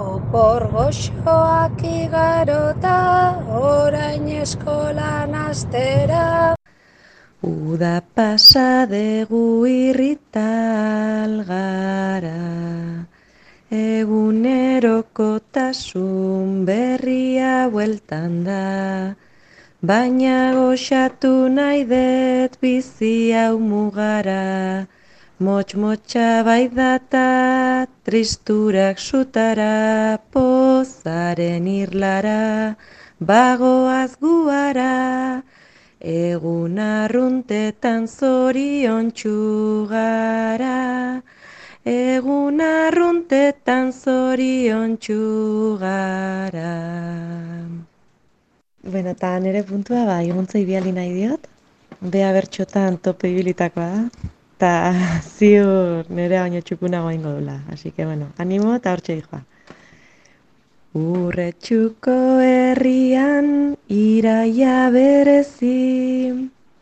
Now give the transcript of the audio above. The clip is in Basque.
Opor goxoak igarota, orain eskolan astera. Uda pasadegu irrital gara, egunerokotasun berria bueltan da, baina goxatu nahi det bizi hau mugara, Motx-motxa bai data, tristurak sutara, pozaren irlara, bagoaz guara, egun arruntetan zorion txugara, egun arruntetan zorion txugara. Bueno, eta nire puntua, ba, iguntza ibiali nahi diot, bea bertxotan tope ibilitakoa. da, eta ziur nire baino txukunago ingo dula. Así que, bueno, animo eta hortxe dijoa. Urre txuko herrian iraia berezi,